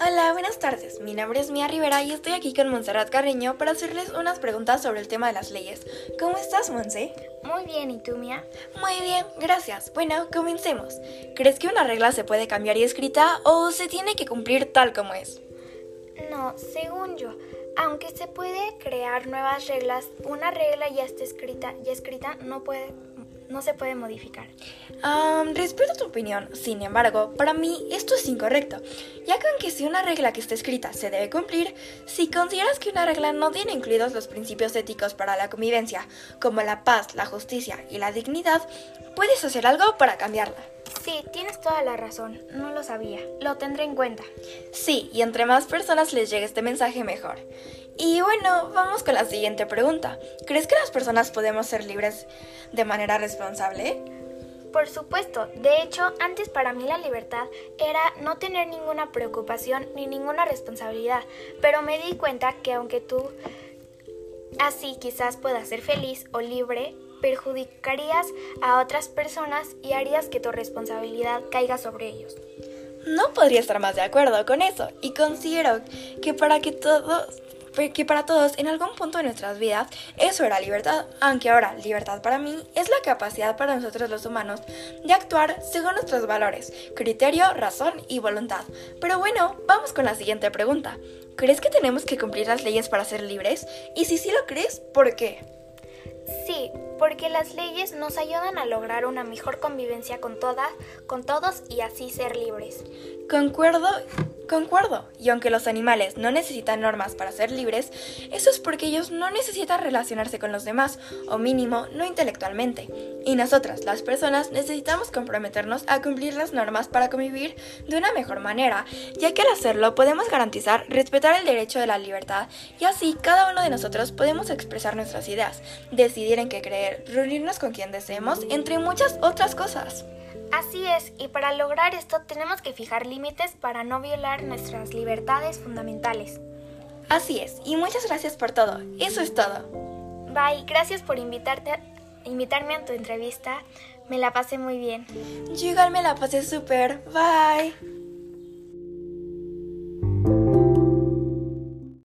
Hola, buenas tardes. Mi nombre es Mía Rivera y estoy aquí con Montserrat Carreño para hacerles unas preguntas sobre el tema de las leyes. ¿Cómo estás, Monse? Muy bien, ¿y tú, Mía? Muy bien, gracias. Bueno, comencemos. ¿Crees que una regla se puede cambiar y escrita o se tiene que cumplir tal como es? No, según yo, aunque se puede crear nuevas reglas, una regla ya está escrita, ya escrita no puede no se puede modificar. respeto tu opinión, sin embargo, para mí esto es incorrecto, ya que aunque si una regla que está escrita se debe cumplir, si consideras que una regla no tiene incluidos los principios éticos para la convivencia, como la paz, la justicia y la dignidad, puedes hacer algo para cambiarla. Sí, tienes toda la razón, no lo sabía, lo tendré en cuenta. Sí, y entre más personas les llegue este mensaje mejor. Y bueno, vamos con la siguiente pregunta. ¿Crees que las personas podemos ser libres de manera responsable? Por supuesto, de hecho, antes para mí la libertad era no tener ninguna preocupación ni ninguna responsabilidad, pero me di cuenta que aunque tú así quizás puedas ser feliz o libre, perjudicarías a otras personas y harías que tu responsabilidad caiga sobre ellos. No podría estar más de acuerdo con eso y considero que para que todos que para todos en algún punto de nuestras vidas eso era libertad, aunque ahora libertad para mí es la capacidad para nosotros los humanos de actuar según nuestros valores, criterio, razón y voluntad. Pero bueno, vamos con la siguiente pregunta. ¿Crees que tenemos que cumplir las leyes para ser libres? Y si sí lo crees, ¿por qué? Sí, porque las leyes nos ayudan a lograr una mejor convivencia con todas, con todos y así ser libres. Concuerdo Concuerdo, y aunque los animales no necesitan normas para ser libres, eso es porque ellos no necesitan relacionarse con los demás, o mínimo, no intelectualmente. Y nosotras, las personas, necesitamos comprometernos a cumplir las normas para convivir de una mejor manera, ya que al hacerlo podemos garantizar respetar el derecho de la libertad y así cada uno de nosotros podemos expresar nuestras ideas, decidir en qué creer, reunirnos con quien deseemos, entre muchas otras cosas. Así es, y para lograr esto tenemos que fijar límites para no violar nuestras libertades fundamentales. Así es, y muchas gracias por todo. Eso es todo. Bye, gracias por invitarte invitarme a tu entrevista. Me la pasé muy bien. Yo igual me la pasé súper. Bye.